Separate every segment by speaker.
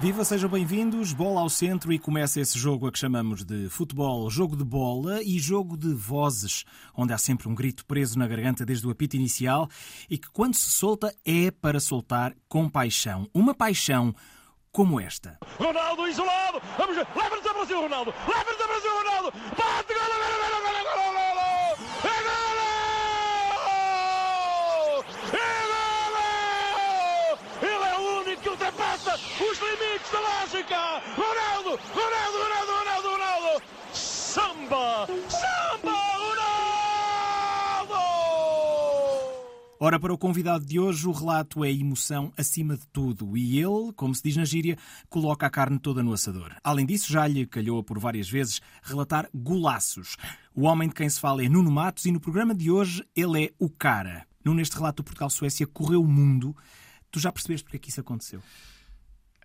Speaker 1: Viva, sejam bem-vindos. Bola ao centro e começa esse jogo a que chamamos de futebol, jogo de bola e jogo de vozes, onde há sempre um grito preso na garganta desde o apito inicial e que, quando se solta, é para soltar com paixão. Uma paixão como esta.
Speaker 2: Ronaldo isolado! Vamos! Leva-nos a Brasil, Ronaldo! Leva-nos a Brasil, Ronaldo! Bate, gol, gol, gol, gol, gol, gol, gol! É gol! É gol! Ele é o único que ultrapassa os limites da lógica! Ronaldo! Ronaldo, Ronaldo, Ronaldo, Ronaldo! Samba! Samba! Ronaldo!
Speaker 1: Ora, para o convidado de hoje, o relato é emoção acima de tudo e ele, como se diz na gíria, coloca a carne toda no assador. Além disso, já lhe calhou por várias vezes relatar golaços. O homem de quem se fala é Nuno Matos e no programa de hoje ele é o cara. Nuno, neste relato do Portugal-Suécia correu o mundo. Tu já percebeste porque é que isso aconteceu?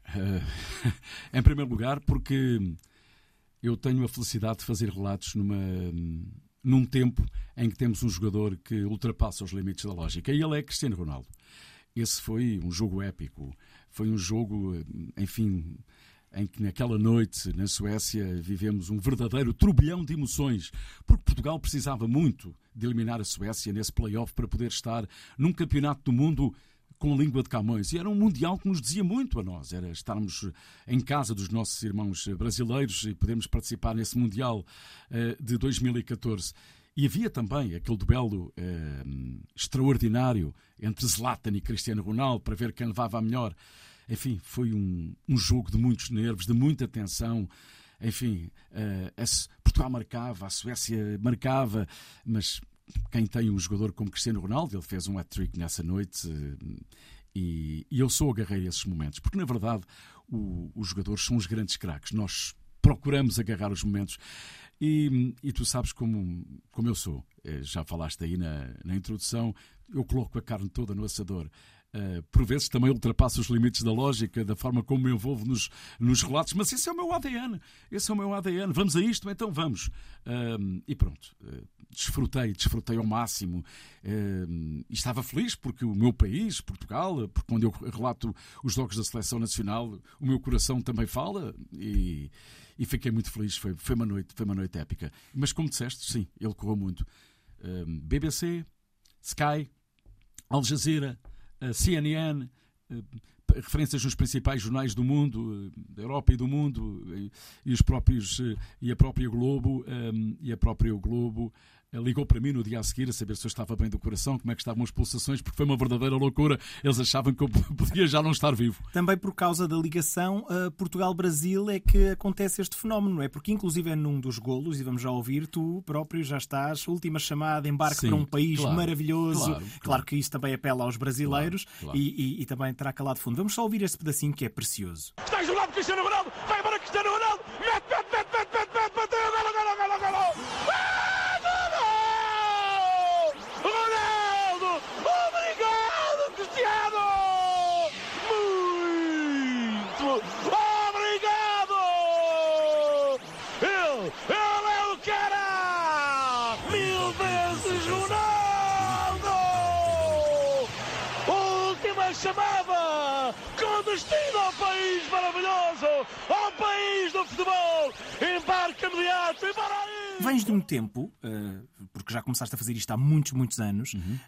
Speaker 3: Uh, em primeiro lugar, porque eu tenho a felicidade de fazer relatos numa, num tempo em que temos um jogador que ultrapassa os limites da lógica. E ele é Cristiano Ronaldo. Esse foi um jogo épico. Foi um jogo, enfim, em que naquela noite na Suécia vivemos um verdadeiro turbilhão de emoções, porque Portugal precisava muito de eliminar a Suécia nesse play-off para poder estar num campeonato do mundo com língua de Camões. E era um Mundial que nos dizia muito a nós. Era estarmos em casa dos nossos irmãos brasileiros e podermos participar nesse Mundial uh, de 2014. E havia também aquele duelo uh, extraordinário entre Zlatan e Cristiano Ronaldo para ver quem levava a melhor. Enfim, foi um, um jogo de muitos nervos, de muita tensão. Enfim, uh, Portugal marcava, a Suécia marcava, mas quem tem um jogador como Cristiano Ronaldo, ele fez um hat-trick nessa noite e, e, eu sou agarrei esses momentos, porque na verdade o, os jogadores são os grandes craques, nós procuramos agarrar os momentos e, e, tu sabes como, como eu sou, eh, já falaste aí na, na introdução, eu coloco a carne toda no assador. Uh, por vezes também ultrapassa os limites da lógica, da forma como me envolvo nos, nos relatos, mas esse é o meu ADN. Esse é o meu ADN. Vamos a isto? Então vamos. Uh, e pronto. Uh, desfrutei, desfrutei ao máximo. e estava feliz porque o meu país, Portugal, porque quando eu relato os jogos da seleção nacional, o meu coração também fala e, e fiquei muito feliz. Foi, foi, uma noite, foi uma noite épica. Mas como disseste, sim, ele correu muito. BBC, Sky, Al Jazeera a CNN, eh, referências nos principais jornais do mundo, eh, da Europa e do mundo, e, os próprios eh, e a própria Globo e a própria Globo ligou para mim no dia a seguir a saber se eu estava bem do coração, como é que estavam as pulsações, porque foi uma verdadeira loucura. Eles achavam que eu podia já não estar vivo.
Speaker 1: Também por causa da ligação uh, Portugal-Brasil é que acontece este fenómeno, não é? Porque inclusive é num dos golos, e vamos já ouvir, tu próprio já estás, última chamada, embarque Sim, para um país claro, maravilhoso. Claro, claro. claro, que isso também apela aos brasileiros e, e, e, também terá calado fundo. Vamos só ouvir este pedacinho que é precioso.
Speaker 2: Está isolado Cristiano Ronaldo, vai para Cristiano Ronaldo, mete, mete, mete, mete, mete, mete, mete, golo, golo, golo, golo, golo. chamava do futebol. Embarca imediato e para aí.
Speaker 1: Vens de um tempo, eh, porque já começaste a fazer isto há muitos, muitos anos, uhum.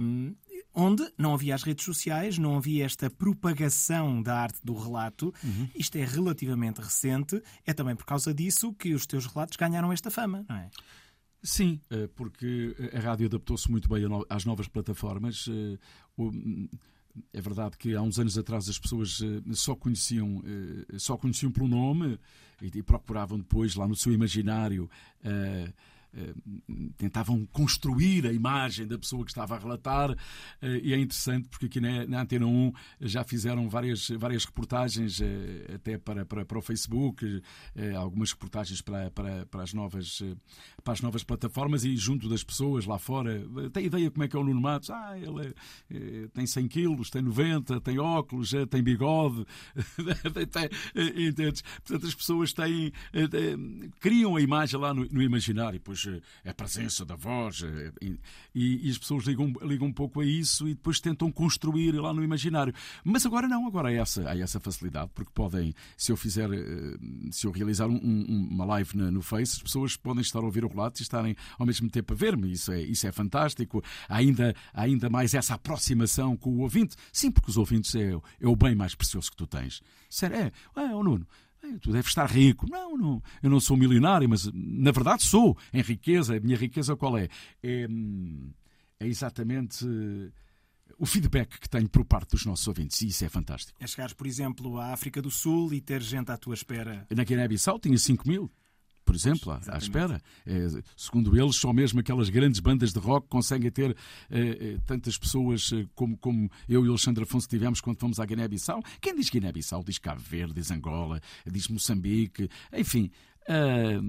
Speaker 1: um, onde não havia as redes sociais, não havia esta propagação da arte do relato. Uhum. Isto é relativamente recente. É também por causa disso que os teus relatos ganharam esta fama, não é?
Speaker 3: Sim, eh, porque a rádio adaptou-se muito bem às novas plataformas. Eh, é verdade que há uns anos atrás as pessoas eh, só conheciam, só conheciam pelo nome e procuravam depois, lá no seu imaginário, eh, tentavam construir a imagem da pessoa que estava a relatar eh, e é interessante porque aqui na, Antena 1 já fizeram várias, várias reportagens eh, até para, para, para o Facebook, algumas reportagens para, para, para, as novas, para as novas plataformas e junto das pessoas lá fora. Tem ideia como é que é o Nuno Matos? Ah, ele é, tem 100 quilos, tem 90, tem óculos, tem bigode. Portanto, as pessoas têm, criam a imagem lá no, no imaginário. Pois voz, a presença da voz. E, e as pessoas ligam, ligam um pouco a isso e depois tentam construir lá no imaginário. Mas agora não, agora há essa, há essa facilidade, porque podem, se eu fizer, se eu realizar um, um, uma live no Face, as pessoas podem estar a ouvir o relato e estarem ao mesmo tempo a ver-me. Isso é, isso é fantástico. Há ainda, há ainda mais essa aproximação com o ouvinte. Sim, porque os ouvintes é, é o bem mais precioso que tu tens. Sério, é, é, oh, Nuno, tu deves estar rico. Não, não, eu não sou milionário, mas na verdade sou. Em riqueza, a minha riqueza qual é? É, é exatamente o feedback que tenho por parte dos nossos ouvintes, e isso é fantástico.
Speaker 1: É chegares, por exemplo, à África do Sul e ter gente à tua espera.
Speaker 3: Na Guiné-Bissau tinha 5 mil por exemplo, à, à espera. É, segundo eles, só mesmo aquelas grandes bandas de rock conseguem ter é, tantas pessoas como, como eu e o Alexandre Afonso tivemos quando fomos à Guiné-Bissau. Quem diz Guiné-Bissau diz Cabo Verde, diz Angola, diz Moçambique, enfim. Uh,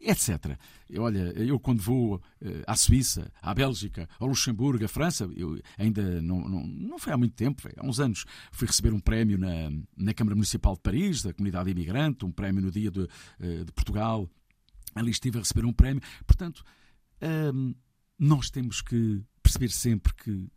Speaker 3: etc. Olha, eu quando vou uh, à Suíça, à Bélgica, ao Luxemburgo, à França, eu ainda não, não, não foi há muito tempo, há uns anos, fui receber um prémio na, na Câmara Municipal de Paris, da comunidade imigrante, um prémio no dia de, uh, de Portugal. Ali estive a receber um prémio. Portanto, nós temos que perceber sempre que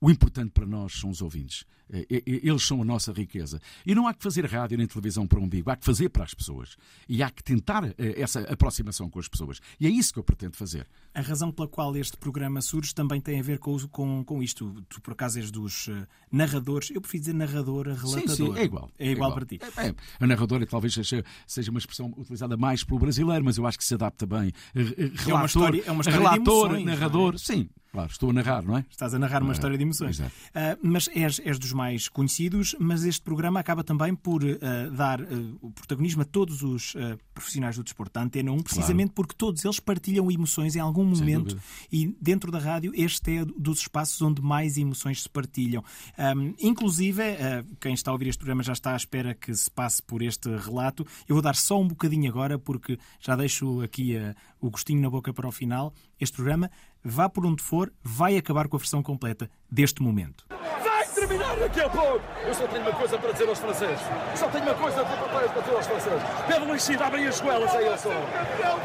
Speaker 3: o importante para nós são os ouvintes. É, é, é, eles são a nossa riqueza. E não há que fazer rádio nem televisão para um umbigo, há que fazer para as pessoas. E há que tentar essa aproximação com as pessoas. E é isso que eu pretendo fazer.
Speaker 1: A razão pela qual este programa surge também tem a ver com, com, com isto. Tu, por acaso, és dos narradores. Eu prefiro dizer narrador relatador.
Speaker 3: Sim, sim, é igual.
Speaker 1: É igual, é igual. para ti.
Speaker 3: É, é, a narradora talvez seja, seja uma expressão utilizada mais pelo brasileiro, mas eu acho que se adapta bem. Relator,
Speaker 1: é uma história, é uma história
Speaker 3: relator,
Speaker 1: emoções,
Speaker 3: narrador, sim. Claro, estou a narrar, não é?
Speaker 1: Estás a narrar uma história de emoções. Uh, mas és, és, dos mais conhecidos, mas este programa acaba também por uh, dar uh, o protagonismo a todos os profissionais do desporto da Antena 1, precisamente claro. porque todos eles partilham emoções em algum momento e dentro da rádio este é dos espaços onde mais emoções se partilham. Um, inclusive, quem está a ouvir este programa já está à espera que se passe por este relato. Eu vou dar só um bocadinho agora, porque já deixo aqui o gostinho na boca para o final. Este programa vá por onde for, vai acabar com a versão completa deste momento.
Speaker 2: Vai terminar daqui a pouco! Eu só tenho uma coisa para dizer aos franceses. Só tenho uma coisa para dizer aos franceses. Pedro Cid, abrem as goelas aí ao som.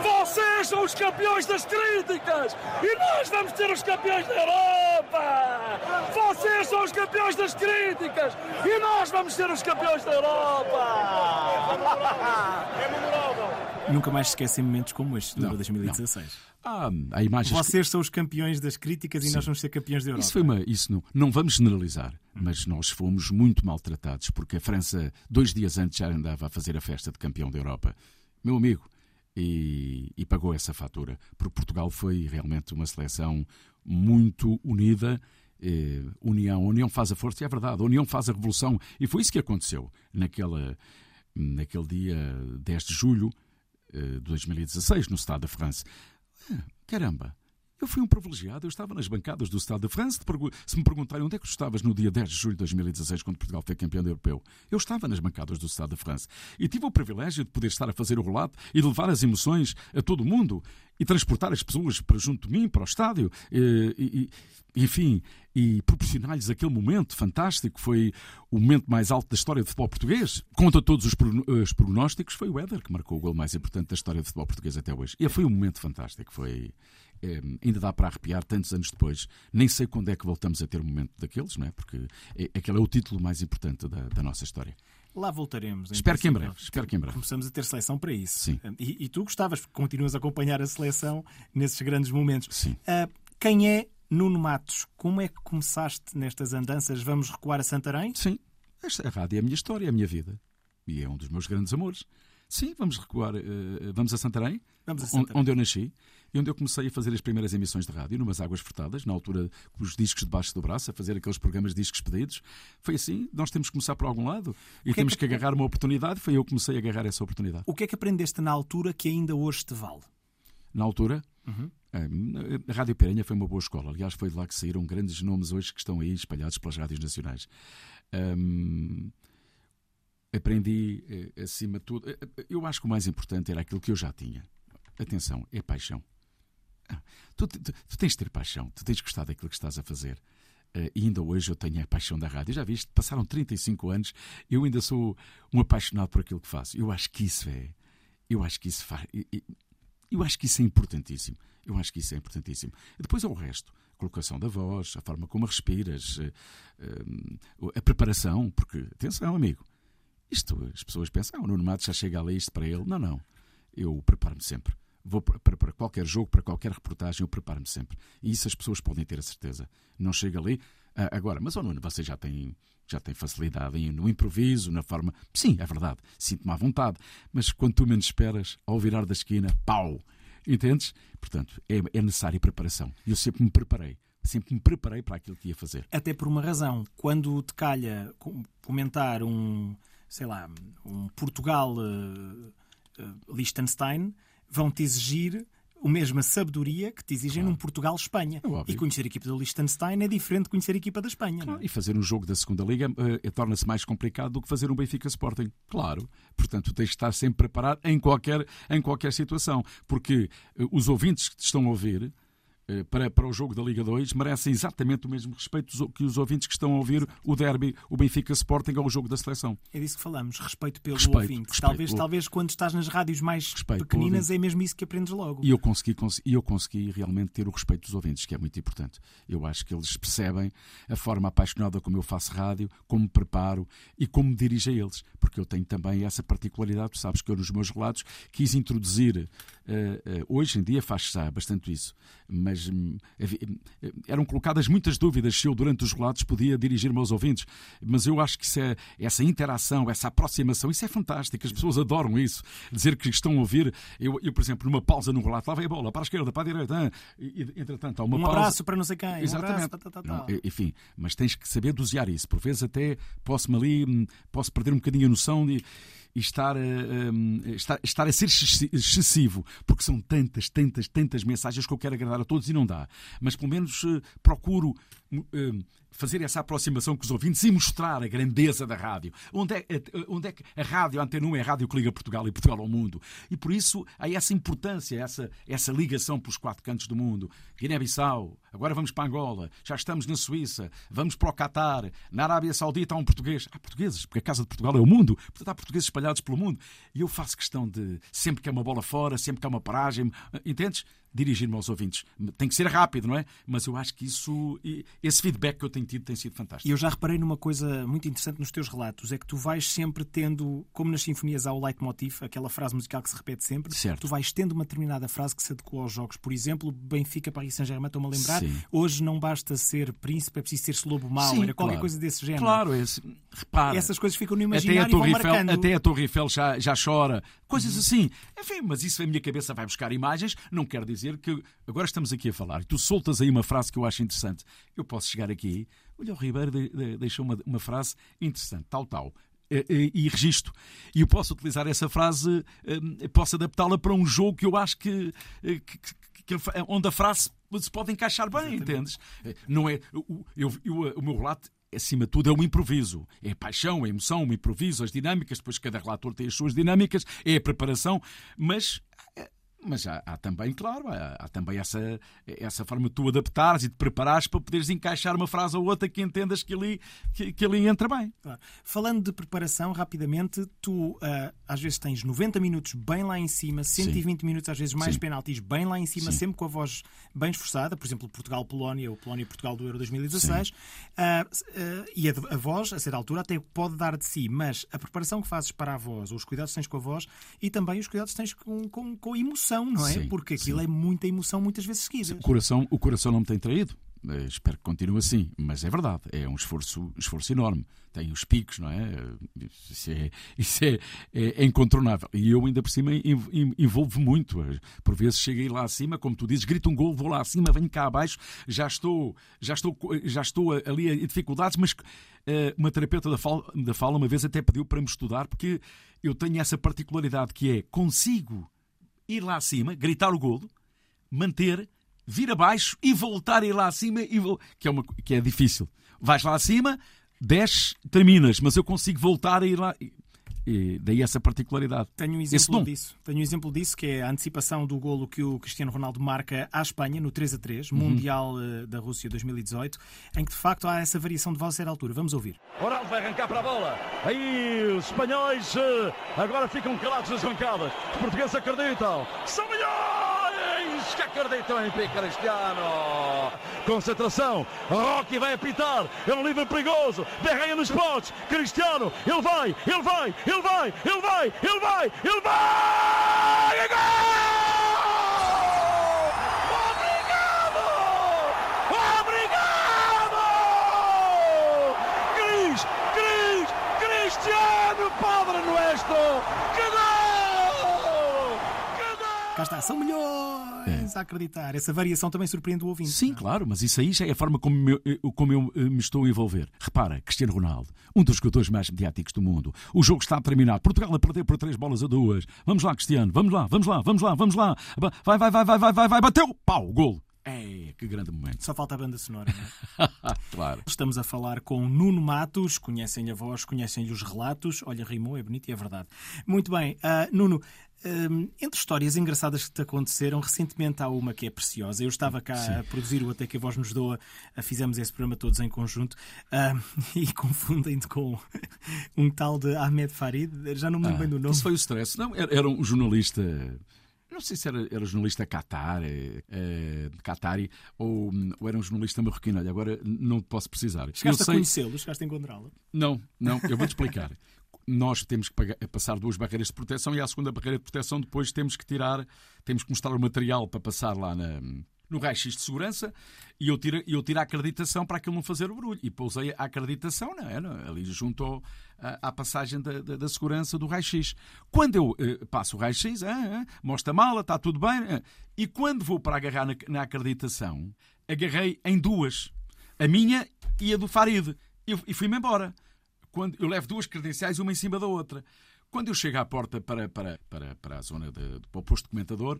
Speaker 2: Vocês são os campeões das críticas! E nós vamos ser os campeões da Europa! Vocês são os campeões das críticas! E nós vamos ser os campeões da Europa! É memorável!
Speaker 1: Nunca mais esquecem momentos como este, do 2016. Não.
Speaker 3: Ah, há imagens
Speaker 1: Vocês que... são os campeões das críticas e Sim. nós vamos ser campeões da Europa.
Speaker 3: Isso, foi uma, isso não, não vamos generalizar, mas nós fomos muito maltratados, porque a França, dois dias antes, já andava a fazer a festa de campeão da Europa. Meu amigo, e, e, pagou essa fatura. Porque Portugal foi realmente uma seleção muito unida. Eh, união, a união faz a força, e é verdade, a união faz a revolução. E foi isso que aconteceu naquela, naquele dia 10 de julho de 2016, no Estado da França. Ah, caramba, eu fui um privilegiado, eu estava nas bancadas do Estado de França. Se me perguntarem onde é que tu estavas no dia 10 de julho de 2016, quando Portugal foi campeão europeu, eu estava nas bancadas do Estado de França. E tive o privilégio de poder estar a fazer o relato e de levar as emoções a todo o mundo e transportar as pessoas para junto de mim, para o estádio. E, e, enfim, e proporcionar-lhes aquele momento fantástico. Foi o momento mais alto da história do futebol português. Contra todos os prognósticos, foi o Éder que marcou o gol mais importante da história do futebol português até hoje. E foi um momento fantástico. Foi ainda dá para arrepiar tantos anos depois. Nem sei quando é que voltamos a ter um momento daqueles, não é? Porque é, aquele é o título mais importante da, da nossa história.
Speaker 1: Lá voltaremos.
Speaker 3: Espero que em breve. Espero que em breve.
Speaker 1: Começamos a ter seleção para isso.
Speaker 3: Sim.
Speaker 1: E, e tu gostavas, porque continuas a acompanhar a seleção nesses grandes momentos.
Speaker 3: Sim.
Speaker 1: Uh, quem é Nuno Matos? Como é que começaste nestas andanças? Vamos recuar a Santarém?
Speaker 3: Sim. Esta, a rádio é a minha história, é a minha vida. E é um dos meus grandes amores. Sim, vamos recuar. Uh, vamos a Santarém,
Speaker 1: vamos a Santarém.
Speaker 3: onde eu nasci e onde eu comecei a fazer as primeiras emissões de rádio, numas águas furtadas, na altura com os discos debaixo do braço, a fazer aqueles programas de discos pedidos. Foi assim, nós temos que começar por algum lado e que temos é que... que agarrar uma oportunidade. Foi eu que comecei a agarrar essa oportunidade.
Speaker 1: O que é que aprendeste na altura que ainda hoje te vale?
Speaker 3: Na altura?
Speaker 1: Uhum.
Speaker 3: A Rádio Perenha foi uma boa escola. Aliás, foi de lá que saíram grandes nomes hoje que estão aí espalhados pelas rádios nacionais. Um, aprendi, eh, acima de tudo, eh, eh, eu acho que o mais importante era aquilo que eu já tinha. Atenção, é paixão. Ah, tu, tu, tu, tens de ter paixão, tu tens de gostar daquilo que estás a fazer. Uh, e ainda hoje eu tenho a paixão da rádio. Já viste? Passaram 35 anos, eu ainda sou um apaixonado por aquilo que faço. Eu acho que isso é. Eu acho que isso faz. Eu acho que isso é importantíssimo. Eu acho que isso é importantíssimo. Depois é o resto. A colocação da voz, a forma como respiras, eh, eh, a preparação, porque, atenção, amigo, isto, as pessoas pensam, ah, o Nuno Matos já chega ali isto para ele. Não, não. Eu preparo-me sempre. Vou para, para, qualquer jogo, para qualquer reportagem, eu preparo-me sempre. E isso as pessoas podem ter a certeza. Não chega ali. Ah, agora, mas, oh Nuno, você já tem, já tem facilidade no improviso, na forma. Sim, é verdade. Sinto-me à vontade. Mas quando tu menos esperas, ao virar da esquina, pau! Entendes? Portanto, é, é necessária preparação. Eu sempre me preparei sempre me preparei para aquilo que ia fazer.
Speaker 1: Até por uma razão. Quando te calha comentar um, sei lá, um Portugal uh, uh, Liechtenstein, vão-te exigir a mesma sabedoria que te exigem claro. num Portugal-Espanha. É e conhecer a equipa do Liechtenstein é diferente de conhecer a equipa da Espanha. Claro.
Speaker 3: E fazer um jogo da segunda Liga uh, torna-se mais complicado do que fazer um Benfica Sporting. Claro. Portanto, tens de estar sempre preparado em qualquer, em qualquer situação. Porque uh, os ouvintes que te estão a ouvir para, para o jogo da Liga 2 merecem exatamente o mesmo respeito que os ouvintes que estão a ouvir o derby, o Benfica Sporting ou o jogo da seleção.
Speaker 1: É disso que falamos, respeito pelo respeito, ouvinte. Respeito talvez, pelo... talvez quando estás nas rádios mais respeito pequeninas é mesmo isso que aprendes logo.
Speaker 3: E eu consegui, eu consegui realmente ter o respeito dos ouvintes, que é muito importante. Eu acho que eles percebem a forma apaixonada como eu faço rádio, como me preparo e como me dirijo a eles. Porque eu tenho também essa particularidade, tu sabes que eu nos meus relatos quis introduzir, uh, uh, hoje em dia faz-se bastante isso, mas mas hum, hum, eram colocadas muitas dúvidas se eu, durante os relatos, podia dirigir-me aos ouvintes. Mas eu acho que é, essa interação, essa aproximação, isso é fantástico. As pessoas adoram isso. Dizer que estão a ouvir. Eu, eu por exemplo, numa pausa no relato, lá vem a bola, para a esquerda, para a direita. E, entretanto, há uma
Speaker 1: um
Speaker 3: pausa.
Speaker 1: abraço para não sei quem.
Speaker 3: Exatamente.
Speaker 1: Um abraço, tá, tá, tá. Não,
Speaker 3: enfim, mas tens que saber dosear isso. Por vezes até posso-me ali, hum, posso perder um bocadinho a noção de estar a, um, estar, estar a ser excessivo, porque são tantas, tantas, tantas mensagens que eu quero agradar a todos e não dá. Mas pelo menos uh, procuro. Uh, fazer essa aproximação com os ouvintes e mostrar a grandeza da rádio. Onde é, onde é que a rádio, a Antena 1 é a rádio que liga Portugal e Portugal ao mundo. E por isso há essa importância, essa, essa ligação pelos quatro cantos do mundo. Guiné-Bissau, agora vamos para Angola, já estamos na Suíça, vamos para o Catar, na Arábia Saudita há um português. Há portugueses, porque a Casa de Portugal é o mundo, portanto há portugueses espalhados pelo mundo. E eu faço questão de, sempre que há uma bola fora, sempre que há uma paragem, entendes? Dirigir-me aos ouvintes. Tem que ser rápido, não é? Mas eu acho que isso, esse feedback que eu tenho tido tem sido fantástico.
Speaker 1: E eu já reparei numa coisa muito interessante nos teus relatos, é que tu vais sempre tendo, como nas sinfonias há o leitmotiv, aquela frase musical que se repete sempre,
Speaker 3: certo.
Speaker 1: tu vais tendo uma determinada frase que se adequa aos jogos. Por exemplo, Benfica, Paris Saint-Germain, estou-me a lembrar, Sim. hoje não basta ser príncipe, é preciso ser lobo mau,
Speaker 3: Sim,
Speaker 1: era qualquer coisa desse género.
Speaker 3: Claro, esse, repara.
Speaker 1: Essas coisas ficam no imaginário até a Torre e vão
Speaker 3: Eiffel, Até a Torre Eiffel já, já chora, coisas uhum. assim. Enfim, mas isso a minha cabeça vai buscar imagens, não quer dizer que agora estamos aqui a falar e tu soltas aí uma frase que eu acho interessante, eu posso chegar aqui, olha, o Ribeiro deixou uma, uma frase interessante, tal, tal, e, registro. E eu posso utilizar essa frase, hum, posso adaptá-la para um jogo que eu acho que, que, que, onde a frase se pode encaixar bem, Exatamente. entendes? Não é, eu, eu, eu, o meu relato acima de tudo, é o improviso. É a paixão, a emoção, o improviso, as dinâmicas, depois cada relator tem as suas dinâmicas, é a preparação, mas mas há, há, também, claro, há, há, também essa, essa forma de tu adaptares e de preparares para poderes encaixar uma frase ou outra que entendas que ali, que, que ali entra bem.
Speaker 1: Claro. Falando de preparação, rapidamente, tu uh, às vezes tens 90 minutos bem lá em cima, 120 Sim. minutos, às vezes mais Sim. penaltis bem lá em cima, Sim. sempre com a voz bem esforçada, por exemplo, Portugal-Polónia ou Polónia-Portugal do Euro 2016, uh, uh, e a, a, voz, a certa altura, até pode dar de si, mas a preparação que fazes para a voz, ou os cuidados que tens com a voz, e também os cuidados que tens com, com, com a emoção não é? Sim, Porque aquilo sim. é muita emoção muitas vezes seguidas.
Speaker 3: O coração, o coração não me tem traído. Uh, espero que continue assim, mas é verdade, é um esforço, esforço enorme. Tem os picos, não é? Isso é, isso é, é, é incontornável. E eu ainda por cima envolvo muito. Por vezes cheguei lá acima, como tu dizes, grito um gol, vou lá acima, venho cá abaixo, já estou, já estou, já estou ali em dificuldades, mas uma terapeuta da fala, da fala uma vez até pediu para me estudar, porque eu tenho essa particularidade que é consigo ir lá acima, gritar o golo, manter, vir abaixo e voltar a ir lá acima, e vo... que, é uma... que é difícil. Vais lá acima, desce, terminas, mas eu consigo voltar a ir lá. E daí essa particularidade.
Speaker 1: Tenho um exemplo disso. Tenho um exemplo disso que é a antecipação do golo que o Cristiano Ronaldo marca à Espanha no 3 a 3, uhum. Mundial eh, da Rússia 2018, em que de facto há essa variação de voz a altura. Vamos ouvir.
Speaker 2: Ronaldo vai arrancar para a bola. Aí os espanhóis eh, agora ficam calados nas bancadas. Os portugueses acreditam. São melhores! Que acreditam em P. Cristiano. Concentração. Rocky vai apitar. É um livre perigoso. Derreia nos potes. Cristiano. Ele vai. Ele vai. Ele vai. Ele vai. Ele vai. Ele vai. E Obrigado! Obrigado! Cris, Cris, Cristiano Padre Nuestro! Que gol! Que gol!
Speaker 1: Cá está, são milhões a acreditar. Essa variação também surpreende o ouvinte.
Speaker 3: Sim,
Speaker 1: não é?
Speaker 3: claro, mas isso aí já é a forma como eu, como eu eh, me estou a envolver. Repara, Cristiano Ronaldo, um dos jogadores mais mediáticos do mundo. O jogo está a terminar. Portugal a perder por três bolas a duas. Vamos lá, Cristiano, vamos lá, vamos lá, vamos lá, vamos lá. Vai, vai, vai, vai, vai, vai, vai, bateu! Pau, gol! É, que grande momento.
Speaker 1: Só falta a banda sonora, não é?
Speaker 3: claro.
Speaker 1: Estamos a falar com Nuno Matos, conhecem-lhe a voz, conhecem-lhe os relatos. Olha, rimou, é bonito e é verdade. Muito bem, ah, Nuno, hum, entre histórias engraçadas que te aconteceram, recentemente há uma que é preciosa. Eu estava cá a produzir o Até que a Voz nos Doa, ah, fizemos esse programa todos em conjunto ah, e confundem-te com um tal de Ahmed Farid, já não me lembro bem do nome.
Speaker 3: Ah, Isso foi o stress. Não, era, era um jornalista. Não sei se era, era jornalista eh, eh, Qatari, ou, ou era um jornalista marroquino. Olha, agora não posso precisar.
Speaker 1: Chegaste
Speaker 3: Eu
Speaker 1: a
Speaker 3: sei-
Speaker 1: conhecê-lo, chegaste a encontrá-lo.
Speaker 3: Não, não, eu vou-te explicar. Nós temos que pagar- passar duas barreiras de proteção e à segunda barreira de proteção depois temos que tirar, temos que mostrar o material para passar lá na, no raio-x de segurança e eu tiro, eu tiro a acreditação para aquilo não fazer o barulho. E pousei a acreditação não é, é? ali junto à, à passagem da, da- da segurança do raio-x. Quando eu eh, passo o raio-x, ah, ah, mostro a mala, está tudo bem. ah. e quando vou para agarrar na, na acreditação, agarrei em duas. A minha e a do Farid. E fui-me embora quando eu levo duas credenciais, uma em cima da outra. Quando eu chego à porta para, para, para, para a zona de, para o posto documentador,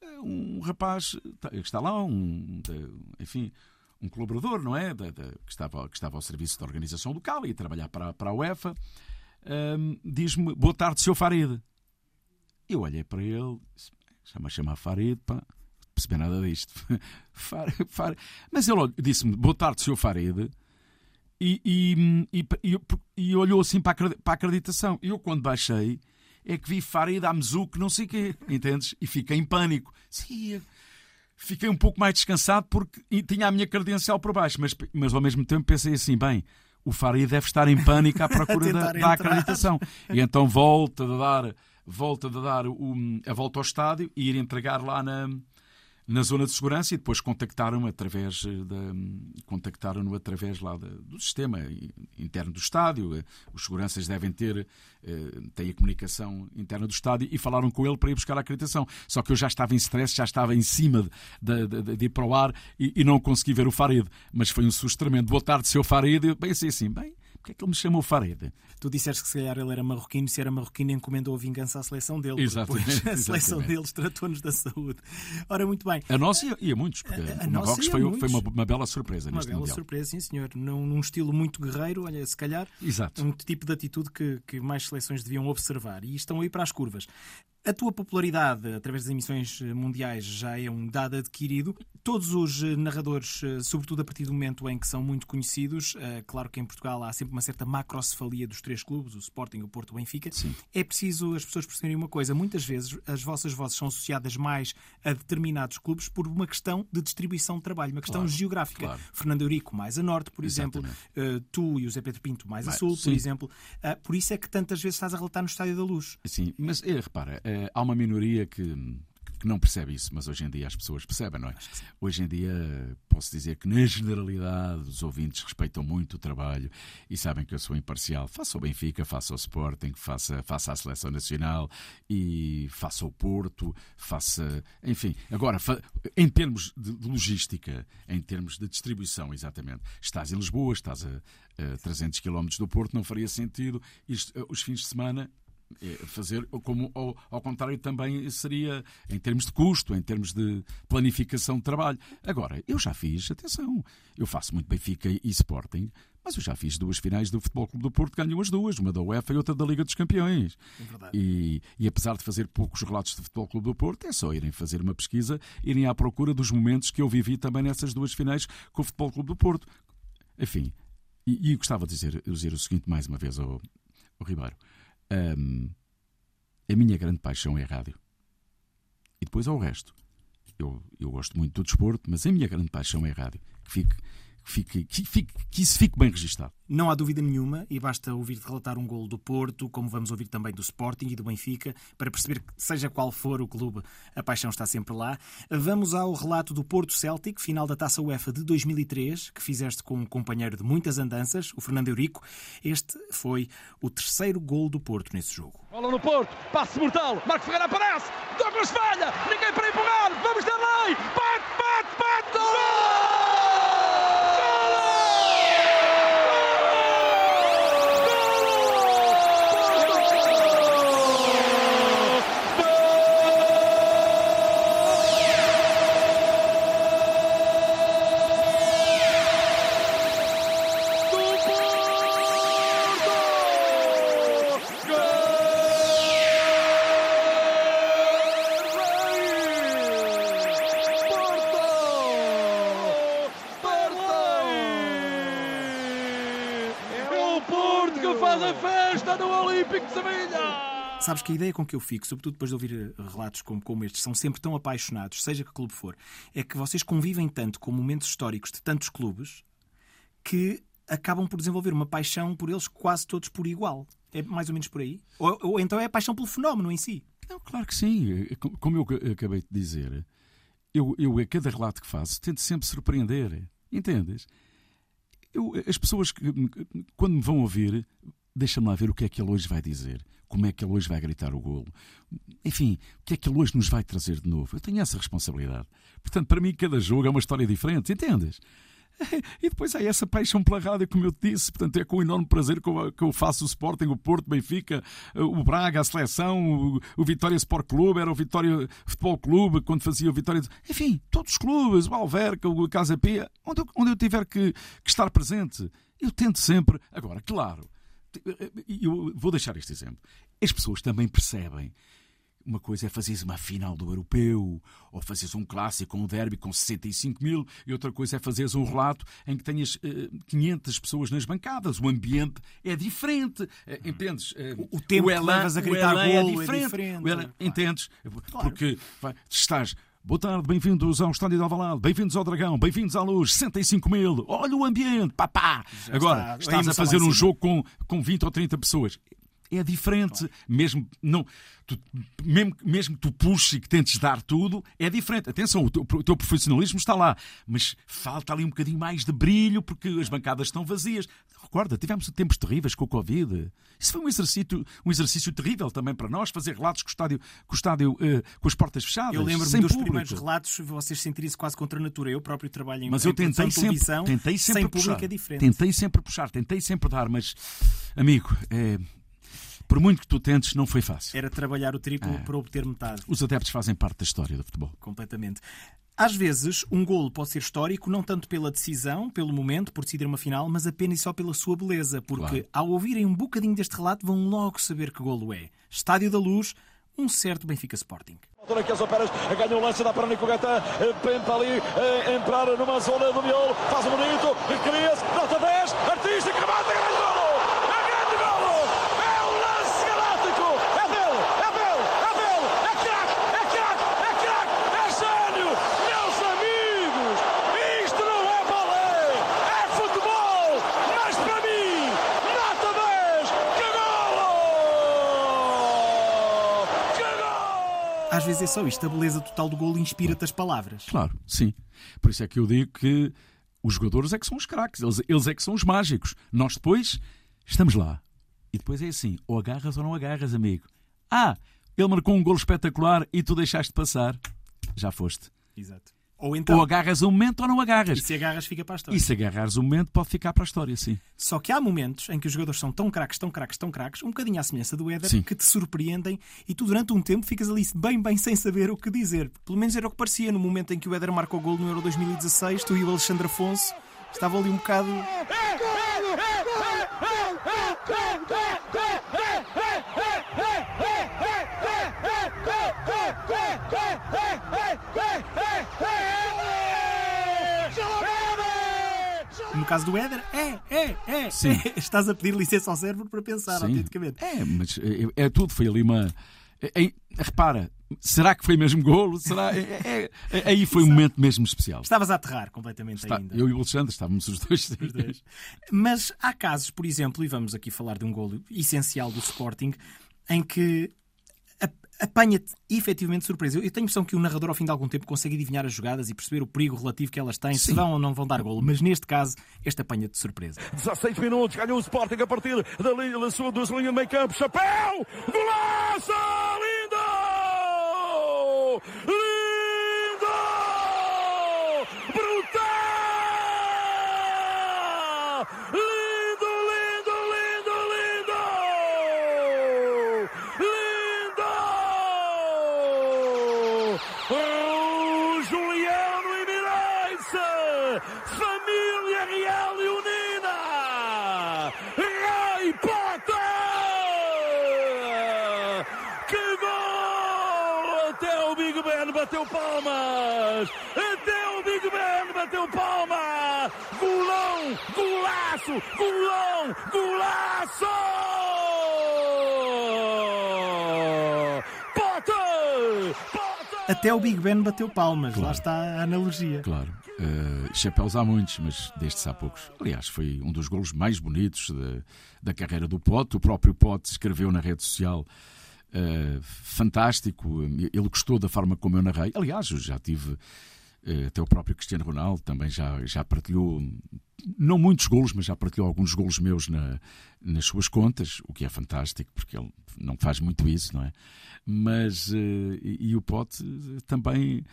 Speaker 3: eh, um rapaz tá- que está lá, um, de- enfim, um colaborador, não é? Da- da- que, estava, que estava ao serviço da organização local e a trabalhar para, para a UEFA, ehm, diz-me: Boa tarde, Sr. Farid. Eu olhei para ele, disse, chama chamar Farid, pá, não percebi nada disto. Far- Far- Mas ele disse-me: Boa tarde, Sr. Farid e, e, e, e- olhou assim para a, acredi- para a acreditação. E eu, quando baixei, é que vi Farid Amzuk, não sei o quê, entendes? E fiquei em pânico. Sim, fiquei um pouco mais descansado porque tinha a minha credencial por baixo, mas, mas ao mesmo tempo pensei assim: bem, o Farid deve estar em pânico à procura da, da acreditação. E então volta a dar, volta a, dar o- a volta ao estádio e ir entregar lá na, na zona de segurança e depois contactaram através eh, da contactaram-no através lá da- do sistema interno do estádio. Eh, Os seguranças devem ter eh, têm a comunicação interna do estádio e falaram com ele para ir buscar a acreditação. Só que eu já estava em stress, já estava em cima de, de- de- de ir para o ar e, e não consegui ver o Farid. Mas foi um susto tremendo. Boa tarde, seu Farid. Eu pensei assim, bem, porque é que ele me chamou Farid?
Speaker 1: Tu disseste que se calhar ele era marroquino, se era marroquino encomendou a vingança à seleção dele.
Speaker 3: Exatamente,
Speaker 1: depois a seleção
Speaker 3: exatamente.
Speaker 1: deles tratou-nos da saúde. Ora, muito bem.
Speaker 3: A nossa e a, e a muitos, porque
Speaker 1: A- a
Speaker 3: Marrocos foi,
Speaker 1: muitos.
Speaker 3: foi uma, uma bela surpresa
Speaker 1: Uma
Speaker 3: neste
Speaker 1: bela
Speaker 3: Mundial.
Speaker 1: surpresa, sim senhor. Num, num estilo muito guerreiro, olha, se calhar
Speaker 3: Exato.
Speaker 1: um tipo de atitude que, que mais seleções deviam observar. E estão aí para as curvas. A tua popularidade através das emissões eh, mundiais já é um dado adquirido. Todos os eh, narradores, eh, sobretudo a partir do momento em que são muito conhecidos, claro que em Portugal há sempre uma certa macrocefalia dos três clubes, o Sporting, o Porto, o Benfica.
Speaker 3: Sim.
Speaker 1: É preciso as pessoas perceberem uma coisa. Muitas vezes as vossas vozes são associadas mais a determinados clubes por uma questão de distribuição de trabalho, uma questão
Speaker 3: Claro,
Speaker 1: geográfica.
Speaker 3: claro.
Speaker 1: Fernando Eurico mais a norte, por exemplo.
Speaker 3: Exatamente.
Speaker 1: Uh, tu e o Zé Pedro Pinto mais a
Speaker 3: Mais-
Speaker 1: sul, por
Speaker 3: sim.
Speaker 1: exemplo. Uh, por isso é que tantas vezes estás a relatar no Estádio da Luz.
Speaker 3: Sim, mas repara, eh, há uma minoria que, que não percebe isso, mas hoje em dia as pessoas percebem, não é? Hoje em dia posso dizer que, na generalidade, os ouvintes respeitam muito o trabalho e sabem que eu sou imparcial. Faça o Benfica, faça o Sporting, faça, faça a Seleção Nacional e faça o Porto, faça. Enfim, agora, em termos de, logística, em termos de distribuição, exatamente, estás em Lisboa, estás a, a 300 km do Porto, não faria sentido isto, eh, os fins de semana fazer como ao, ao contrário também seria em termos de custo, em termos de planificação de trabalho. Agora, eu já fiz, atenção, eu faço muito Benfica e Sporting, mas eu já fiz duas finais do Futebol Clube do Porto, ganham as duas, uma da UEFA e outra da Liga dos Campeões.
Speaker 1: É.
Speaker 3: E, e apesar de fazer poucos relatos de Futebol Clube do Porto, é só irem fazer uma pesquisa, irem à procura dos momentos que eu vivi também nessas duas finais com o Futebol Clube do Porto. Enfim, e, e gostava de dizer, dizer o seguinte mais uma vez ao, ao Ribeiro. Ahm, a minha grande paixão é a rádio. E depois ao resto. eu, eu gosto muito do desporto, mas a minha grande paixão é a rádio. Que fique fique, que, fique, que isso fique bem registado.
Speaker 1: Não há dúvida nenhuma, e basta ouvir relatar um gol do Porto, como vamos ouvir também do Sporting e do Benfica, para perceber que, seja qual for o clube, a paixão está sempre lá. Vamos ao relato do Porto Celtic, final da Taça UEFA de 2003, que fizeste com um companheiro de muitas andanças, o Fernando Eurico. Este foi o terceiro gol do Porto nesse jogo.
Speaker 2: Bola no Porto, passe mortal, Marco Ferreira aparece, Douglas falha, ninguém para empurrar, vamos ter lei,
Speaker 1: Sabes que a ideia com que eu fico, sobretudo depois de ouvir eh, relatos como, como estes, são sempre tão apaixonados, seja que clube for, é que vocês convivem tanto com momentos históricos de tantos clubes que acabam por desenvolver uma paixão por eles quase todos por igual. É mais ou menos por aí? Ou, ou então é a paixão pelo fenómeno em si?
Speaker 3: Não, claro que sim. Como eu acabei de dizer, eu, eu a cada relato que faço tento sempre surpreender. Entendes? Eu, as pessoas que, quando me vão ouvir, deixa-me lá ver o que é que ele hoje vai dizer como é que ele hoje vai gritar o golo. Enfim, o que é que ele hoje nos vai trazer de novo? Eu tenho essa responsabilidade. Portanto, para mim, cada jogo é uma história diferente, entendes? E depois há essa paixão pela rádio, como eu te disse. Portanto, é com enorme prazer que eu, faço o Sporting, o Porto, o Benfica, o Braga, a seleção, o Vitória Sport Clube, era o Vitória Futebol Clube, quando fazia o Vitória. Enfim, todos os clubes, o Alverca, o Casa Pia, onde eu, onde eu tiver que, que estar presente. Eu tento sempre. Agora, claro eu vou deixar este exemplo. As pessoas também percebem. Uma coisa é fazeres uma final do europeu, ou fazeres um clássico, um derby com 65 mil, e outra coisa é fazeres um relato em que tenhas uh, eh, 500 pessoas nas bancadas. O ambiente é diferente. Uh, entendes?
Speaker 1: Uh, o, o tempo o elan, que levas a gritar gol é diferente. É diferente.
Speaker 3: Elan, entendes? Claro. Porque vai, estás Boa tarde, bem-vindos ao Estádio de Alvalade, bem-vindos ao Dragão, bem-vindos à Luz, 65 mil, olha o ambiente, papá! Agora, está. estás a fazer um jogo com, com 20 ou 30 pessoas. É diferente, claro. mesmo, não, tu, mesmo, mesmo que tu puxes e que tentes dar tudo, é diferente. Atenção, o teu, o teu, profissionalismo está lá, mas falta ali um bocadinho mais de brilho porque as bancadas estão vazias. Recorda, tivemos tempos terríveis com o Covid. Isso foi um exercício, um exercício terrível também para nós, fazer relatos com o estádio, com, o estádio, uh, com as portas fechadas.
Speaker 1: Eu lembro-me dos público. primeiros relatos, vocês sentirem-se quase contra a natura. Eu próprio trabalho em
Speaker 3: Mas eu tentei sempre, tentei sempre
Speaker 1: sem
Speaker 3: puxar.
Speaker 1: é.
Speaker 3: Tentei sempre puxar, tentei sempre dar, mas, amigo, é, por muito que tu tentes, não foi fácil.
Speaker 1: Era trabalhar o triplo é. para obter metade.
Speaker 3: Os adeptos fazem parte da história do futebol.
Speaker 1: Completamente. Às vezes, um golo pode ser histórico não tanto pela decisão, pelo momento, por decidir uma final, mas apenas e só pela sua beleza, porque claro. ao ouvirem um bocadinho deste relato vão logo saber que golo é. Estádio da Luz, um certo Benfica Sporting.
Speaker 2: Aqui as operas, ganha o lance, dá para Nico Gata, tenta ali entrar numa zona do miolo, faz um bonito, cria-se, nota 10, artística, mata, grande
Speaker 1: vezes é só isto. A beleza total do golo inspira-te as palavras.
Speaker 3: Claro, sim. Por isso é que eu digo que os jogadores é que são os craques, eles, eles é que são os mágicos. Nós depois estamos lá. E depois é assim: ou agarras ou não agarras, amigo. Ah, ele marcou um golo espetacular e tu deixaste passar. Já foste.
Speaker 1: Exato.
Speaker 3: Ou, então, ou agarras um momento ou não agarras.
Speaker 1: E se agarras, fica para a história.
Speaker 3: E se agarras um momento, pode ficar para a história, sim.
Speaker 1: Só que há momentos em que os jogadores são tão craques, tão craques, tão craques, um bocadinho à semelhança do Éder, sim. que te surpreendem e tu durante um tempo ficas ali bem, bem sem saber o que dizer. Pelo menos era o que parecia no momento em que o Éder marcou o gol no Euro 2016, tu e o Alexandre Afonso estavam ali um bocado. Caso do Éder, é, é, é. Sim. Estás a pedir licença ao cérebro para pensar,
Speaker 3: Sim.
Speaker 1: autenticamente.
Speaker 3: É, mas é, é, tudo. Foi ali uma. É, repara, será que foi mesmo golo? Será? É, é, é, aí foi um momento mesmo especial.
Speaker 1: Estavas a aterrar completamente
Speaker 3: Está,
Speaker 1: ainda.
Speaker 3: Eu e o Alexandre estávamos os dois.
Speaker 1: Os dois. Mas há casos, por exemplo, e vamos aqui falar de um golo essencial do Sporting, em que apanha-te efetivamente surpresa. Eu tenho a impressão que o narrador, ao fim de algum tempo, consegue adivinhar as jogadas e perceber o perigo relativo que elas têm, Sim. se vão ou não vão dar golo. Mas neste caso, esta apanha-te de surpresa.
Speaker 2: 16 minutos, ganhou o Sporting a partir da linha da sua duas linhas de meio campo. Chapéu! Golaço! Palmas! Até o Big Ben bateu palmas! Golão! Golaço! Golão! Golaço! Potter!
Speaker 1: Até o Big Ben bateu palmas, claro. lá está a analogia.
Speaker 3: Claro. Uh, chapéus há muitos, mas destes há poucos. Aliás, foi um dos golos mais bonitos de, da carreira do Pote. O próprio Pote escreveu na rede social uh, fantástico. Ele gostou da forma como eu narrei. Aliás, eu já tive. Uh, até o próprio Cristiano Ronaldo também já, já partilhou, não muitos golos, mas já partilhou alguns golos meus na, nas suas contas, o que é fantástico, porque ele não faz muito isso, não é? Mas, uh, e, e, o Pote também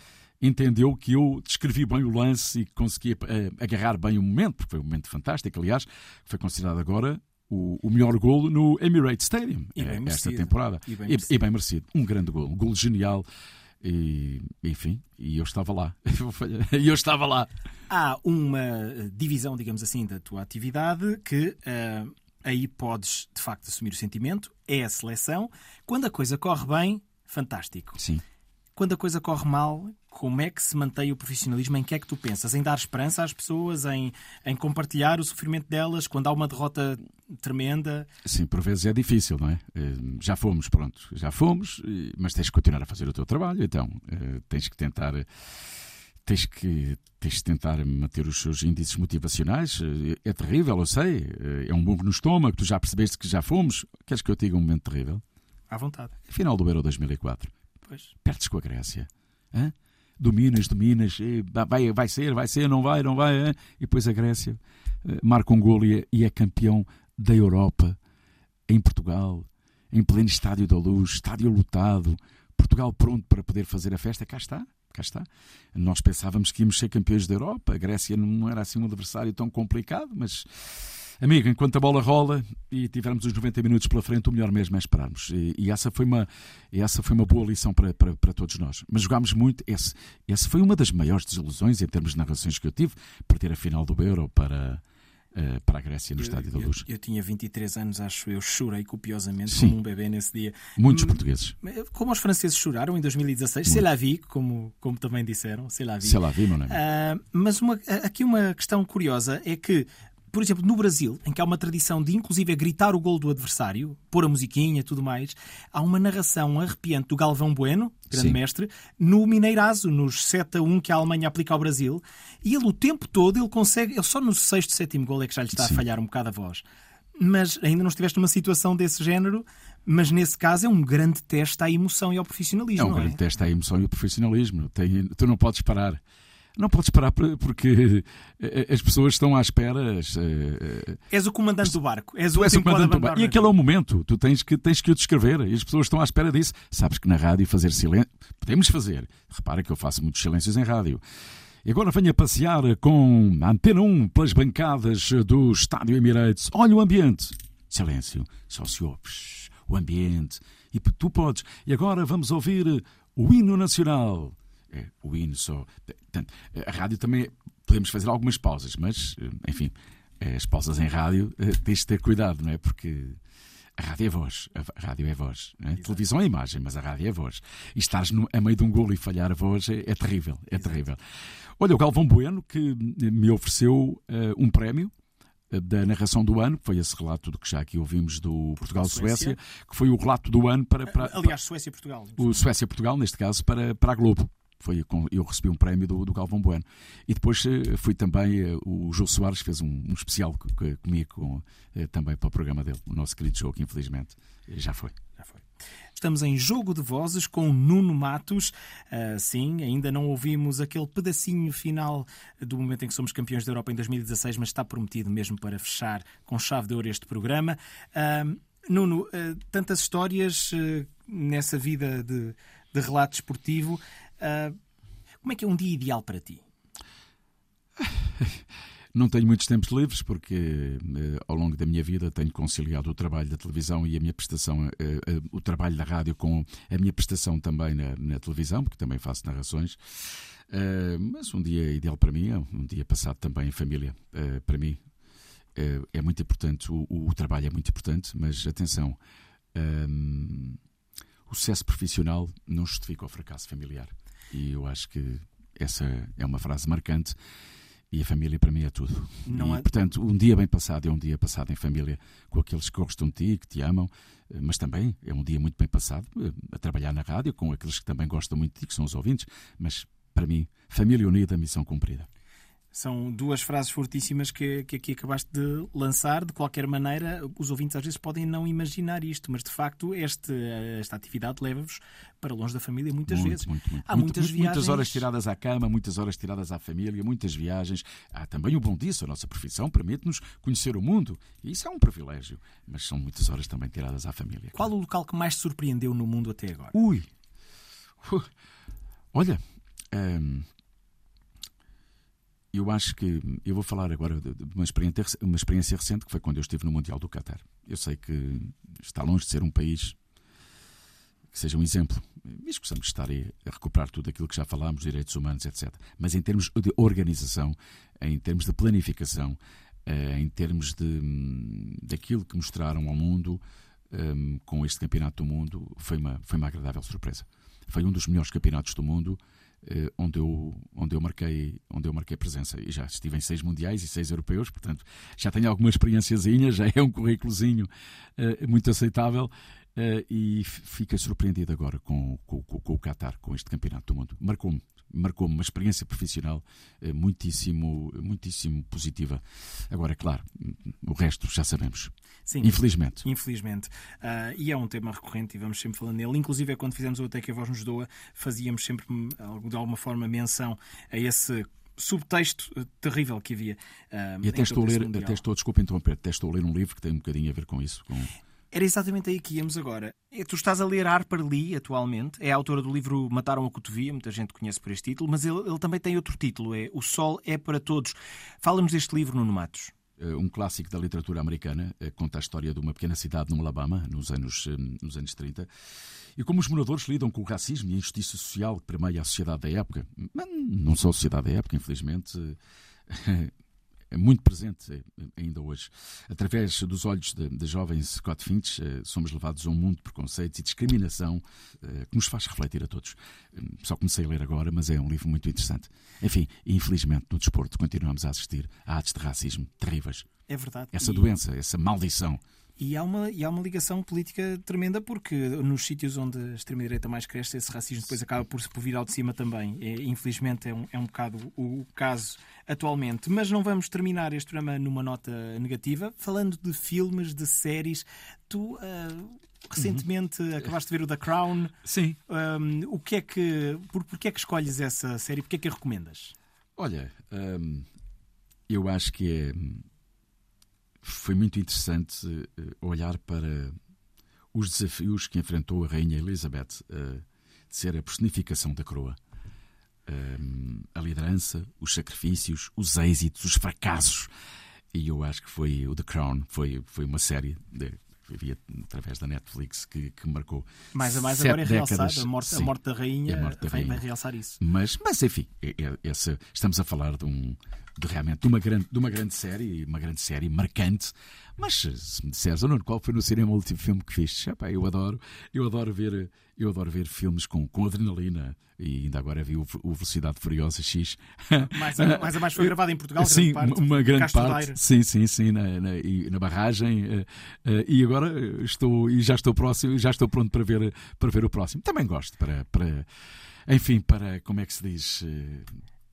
Speaker 3: entendeu que eu descrevi bem o lance e consegui agarrar bem o momento, porque foi um momento fantástico. Aliás, foi considerado agora o, o melhor golo no Emirates Stadium
Speaker 1: eh,
Speaker 3: esta temporada.
Speaker 1: E bem,
Speaker 3: e, e bem, merecido. Um grande golo, um golo genial. E, enfim, e eu estava lá. E eu estava lá.
Speaker 1: Há uma divisão, digamos assim, da tua atividade que uh, aí podes de facto assumir o sentimento, é a seleção. Quando a coisa corre bem, fantástico.
Speaker 3: Sim.
Speaker 1: Quando a coisa corre mal, como é que se mantém o profissionalismo? Em que é que tu pensas? Em dar esperança às pessoas? Em, em compartilhar o sofrimento delas quando há uma derrota tremenda?
Speaker 3: Sim, por vezes é difícil, não é? Eh, já fomos, pronto, já fomos, mas tens que continuar a fazer o teu trabalho, então eh, tens que tentar tens que, tens que tentar manter os seus índices motivacionais. É terrível, eu sei. É um bom no estômago. Tu já percebeste que já fomos. Queres que eu te diga um momento terrível?
Speaker 1: À vontade.
Speaker 3: Final do Euro 2004.
Speaker 1: Pois.
Speaker 3: Perdes com a Grécia. Hã? Dominas, dominas, vai, vai ser, vai ser, não vai, não vai. Hã? E depois a Grécia eh, marca um golo é, e é campeão da Europa, em Portugal, em pleno Estádio da Luz, estádio lotado, Portugal pronto para poder fazer a festa. Cá está, cá está. Nós pensávamos que íamos ser campeões da Europa. A Grécia não era assim um adversário tão complicado, mas Amigo, enquanto a bola rola e tivermos os 90 minutos pela frente, o melhor mesmo é esperarmos. E, e essa, foi uma, essa foi uma boa lição para, para, para todos nós. Mas jogámos muito. Esse, essa foi uma das maiores desilusões em termos de narrações que eu tive, perder a final do Euro para, uh, para a Grécia no eu, Estádio da Luz.
Speaker 1: Eu, eu, tinha 23 anos, acho eu, chorei copiosamente Sim. como um bebê nesse dia.
Speaker 3: Muitos hum, portugueses.
Speaker 1: Como os franceses choraram em 2016, c'est la vie, como, como também disseram, c'est la vie.
Speaker 3: C'est la vie, não é?
Speaker 1: Uh, mas uma, aqui uma questão curiosa é que por exemplo, no Brasil, em que há uma tradição de inclusive gritar o gol do adversário, pôr a musiquinha e tudo mais, há uma narração arrepiante do Galvão Bueno, grande Sim. mestre, no Mineirazo, nos 7 a 1 que a Alemanha aplica ao Brasil, e ele o tempo todo ele consegue, ele só no sexto, sétimo gol é que já lhe está Sim. a falhar um bocado a voz. Mas ainda não estiveste numa situação desse género, mas nesse caso é um grande teste à emoção e ao profissionalismo. É
Speaker 3: um grande
Speaker 1: é?
Speaker 3: teste à emoção e ao profissionalismo. Tem, tu não podes parar. Não podes parar porque eh, as pessoas estão à espera.
Speaker 1: Eh, és o comandante do barco. És
Speaker 3: o, és o comandante do
Speaker 1: barco.
Speaker 3: E aquele é o momento. Tu tens que, tens que o descrever. E as pessoas estão à espera disso. Sabes que na rádio fazer silêncio. Podemos fazer. Repara que eu faço muitos silêncios em rádio. E agora venha passear com a Antena 1 pelas bancadas do Estádio Emirates. Olha o ambiente. Silêncio. Só se ouves o ambiente. E tu podes. E agora vamos ouvir o hino nacional é, o hino só. Portanto, a rádio também podemos fazer algumas pausas, mas, eh, enfim, as pausas em rádio eh, tens de ter cuidado, não é? Porque a rádio é voz, a rádio é voz. É? A televisão é imagem, mas a rádio é voz. E estares no, a meio de um golo e falhar a voz é, é terrível, é Exato. terrível. Olha, o Galvão Bueno que me ofereceu uh, um prémio da narração do ano, que foi esse relato do que já aqui ouvimos do Portugal-Suécia, que foi o relato do ano para. para
Speaker 1: Aliás, Suécia-Portugal.
Speaker 3: O Suécia-Portugal, neste caso, para, para a Globo. Foi, eu recebi um prémio do, do Galvão Bueno. E depois eh, fui também, eh, o João Soares fez um, um especial comigo com, eh, também para o programa dele, o nosso querido jogo, que infelizmente já foi.
Speaker 1: Já foi. Estamos em Jogo de Vozes com Nuno Matos. Uh, sim, ainda não ouvimos aquele pedacinho final do momento em que somos campeões da Europa em 2016, mas está prometido mesmo para fechar com chave de ouro este programa. Uh, Nuno, uh, tantas histórias nessa vida de, de relato esportivo. Como é que é um dia ideal para ti?
Speaker 3: Não tenho muitos tempos livres porque eh, ao longo da minha vida tenho conciliado o trabalho da televisão e a minha prestação, eh, eh, o trabalho da rádio com a minha prestação também na, na televisão, porque também faço narrações. mas um dia ideal para mim é um dia passado também em família. para mim é muito importante, o, o, trabalho é muito importante, mas atenção, o sucesso profissional não justifica o fracasso familiar. E eu acho que essa é uma frase marcante e a família para mim é tudo. Não e, é... Portanto, um dia bem passado é um dia passado em família com aqueles que gostam de ti, que te amam, eh, mas também é um dia muito bem passado eh, a trabalhar na rádio com aqueles que também gostam muito de ti, que são os ouvintes. Mas para mim, família unida, missão cumprida.
Speaker 1: São duas frases fortíssimas que, que aqui acabaste de lançar. De qualquer maneira, os ouvintes às vezes podem não imaginar isto, mas de facto este, esta atividade leva-vos para longe da família muitas
Speaker 3: muito,
Speaker 1: vezes.
Speaker 3: Muito, muito. Há muitas, muito, viagens... muitas horas tiradas à cama, muitas horas tiradas à família, muitas viagens. Há também o bom disso, a nossa profissão permite-nos conhecer o mundo. E isso é um privilégio, mas são muitas horas também tiradas à família.
Speaker 1: Qual o local que mais te surpreendeu no mundo até agora?
Speaker 3: Ui! Olha, hum, eu acho que. Eu vou falar agora de uma experiência, uma experiência recente que foi quando eu estive no Mundial do Qatar. Eu sei que está longe de ser um país que seja um exemplo. E escusamos estar a recuperar tudo aquilo que já falámos, direitos humanos, etc. Mas em termos de organização, em termos de planificação, eh, em termos de, daquilo que mostraram ao mundo um, com este campeonato do mundo, foi uma, foi uma agradável surpresa. Foi um dos melhores campeonatos do mundo onde eu, onde, eu marquei, onde eu marquei presença. E já estive em seis mundiais e seis europeus, portanto já tenho alguma experiênciazinha, já é um currículozinho uh, muito aceitável. Uh, e fiquei surpreendido agora com, com, com, com o Qatar, com este campeonato do mundo. Marcou-me marcou uma experiência profissional eh, muitíssimo, muitíssimo positiva. Agora, é claro, o resto já sabemos. Sim, infelizmente.
Speaker 1: Infelizmente. Uh, e é um tema recorrente e vamos sempre falando nele. Inclusive, é quando fizemos o Até que a Voz nos Doa, fazíamos sempre, hum, de alguma forma, menção a esse subtexto eh, terrível que havia.
Speaker 3: Uh, e até estou, a ler, até estou, desculpa interromper, até estou a ler um livro que tem um bocadinho a ver com isso. Com...
Speaker 1: Era exatamente aí que íamos agora. É, tu estás a ler Harper Lee atualmente, é a autora do livro Mataram a Cotovia, muita gente conhece por este título, mas ele, ele também tem outro título, é O Sol é para Todos. Fala-nos deste livro, Nuno Matos.
Speaker 3: Eh, um clássico da literatura americana, eh, conta a história de uma pequena cidade no Alabama, nos anos, eh, nos anos 30, e como os moradores lidam com o racismo e a injustiça social que permeia a sociedade da época, não só a sociedade da época, infelizmente, muito presente eh, ainda hoje. Através dos olhos da jovem Scott Finch, eh, somos levados a um mundo de preconceitos e discriminação eh, que nos faz refletir a todos. Só comecei a ler agora, mas é um livro muito interessante. Enfim, infelizmente no desporto continuamos a assistir a atos de racismo terríveis.
Speaker 1: É verdade.
Speaker 3: Essa e... doença, essa maldição
Speaker 1: e há, uma, e há uma ligação política tremenda, porque nos sítios onde a extrema-direita mais cresce, esse racismo depois acaba por, por vir ao de cima também. É, infelizmente é um, é um bocado o caso atualmente. Mas não vamos terminar este programa numa nota negativa. Falando de filmes, de séries, tu. Uh, recentemente uhum. acabaste de ver o The Crown.
Speaker 3: Sim.
Speaker 1: Um, o que é que, por, porquê é que escolhes essa série? Porquê é que a recomendas?
Speaker 3: Olha, eu acho que é foi muito interessante uh, olhar para os desafios que enfrentou a Rainha Elizabeth uh, de ser a personificação da coroa. Um, a liderança, os sacrifícios, os êxitos, os fracassos. E eu acho que foi o The Crown, foi, foi uma série de, vivia através da Netflix que, que marcou.
Speaker 1: Mais a mais agora é realçado, a morte, a morte da rainha, a morte da rainha. vai realçar isso.
Speaker 3: Mas, mas enfim, é, é, essa, estamos a falar de um, de realmente de uma grande, de uma grande série, uma grande série marcante. Mas se me disseres, oh, qual foi no cinema o último filme que viste? Epá, eu adoro, eu adoro ver, eu adoro ver filmes com, com adrenalina e ainda agora vi o, o Velocidade Furiosa X.
Speaker 1: Mais a, mais a mais foi gravado em Portugal,
Speaker 3: sim,
Speaker 1: grande parte,
Speaker 3: uma grande parte. Sim, sim, sim, na, na, na barragem. Uh, uh, e agora estou e já estou próximo, já estou pronto para ver para ver o próximo. Também gosto para para enfim, para como é que se diz?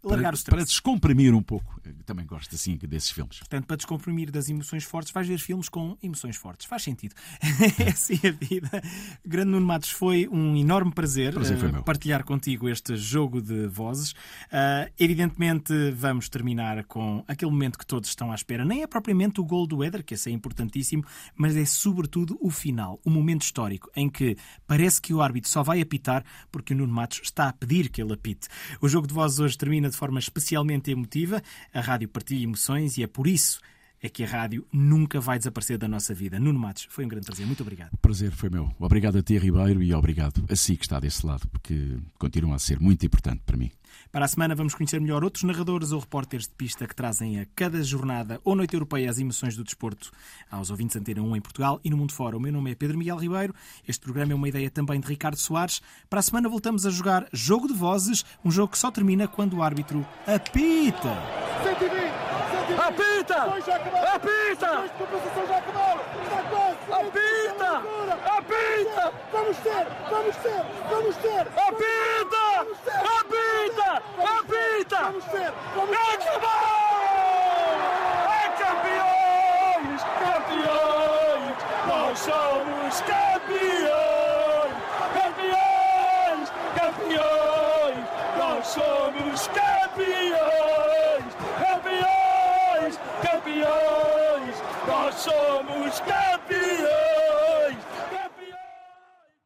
Speaker 1: Largar
Speaker 3: para, para descomprimir um pouco. Também gosto assim desses filmes.
Speaker 1: Portanto, para descomprimir das emoções fortes, vais ver filmes com emoções fortes. Faz sentido. é assim a vida. Grande Nuno Matos, foi um enorme prazer, prazer uh, partilhar contigo este jogo de vozes. Uh, evidentemente, vamos terminar com aquele momento que todos estão à espera. Nem é propriamente o gol do Éder, que esse é importantíssimo, mas é sobretudo o final, o momento histórico em que parece que o árbitro só vai apitar porque o Nuno Matos está a pedir que ele apite. O jogo de vozes hoje termina de forma especialmente emotiva. A rádio partilha emoções e é por isso é que a rádio nunca vai desaparecer da nossa vida. Nuno Matos, foi um grande prazer. Muito obrigado.
Speaker 3: Prazer foi meu. Obrigado a ti, Ribeiro, e obrigado a si que está desse lado, porque continua a ser muito importante para mim.
Speaker 1: Para a semana vamos conhecer melhor outros narradores ou repórteres de pista que trazem a cada jornada ou noite europeia as emoções do desporto aos ouvintes Antena 1 em Portugal e no mundo fora. O meu nome é Pedro Miguel Ribeiro. Este programa é uma ideia também de Ricardo Soares. Para a semana voltamos a jogar Jogo de Vozes, um jogo que só termina quando o árbitro apita.
Speaker 2: 120! Apita! Apita! Apita! Apita!
Speaker 4: Vamos ter! Vamos ter! Vamos ter!
Speaker 2: Apita! Apita! Apita!
Speaker 4: Vamos ter!
Speaker 2: Acabou! É campeões! Campeões! Nós somos campeões! Campeões! Campeões! Nós somos campeões! Campeões! Campeões! Nós somos campeões!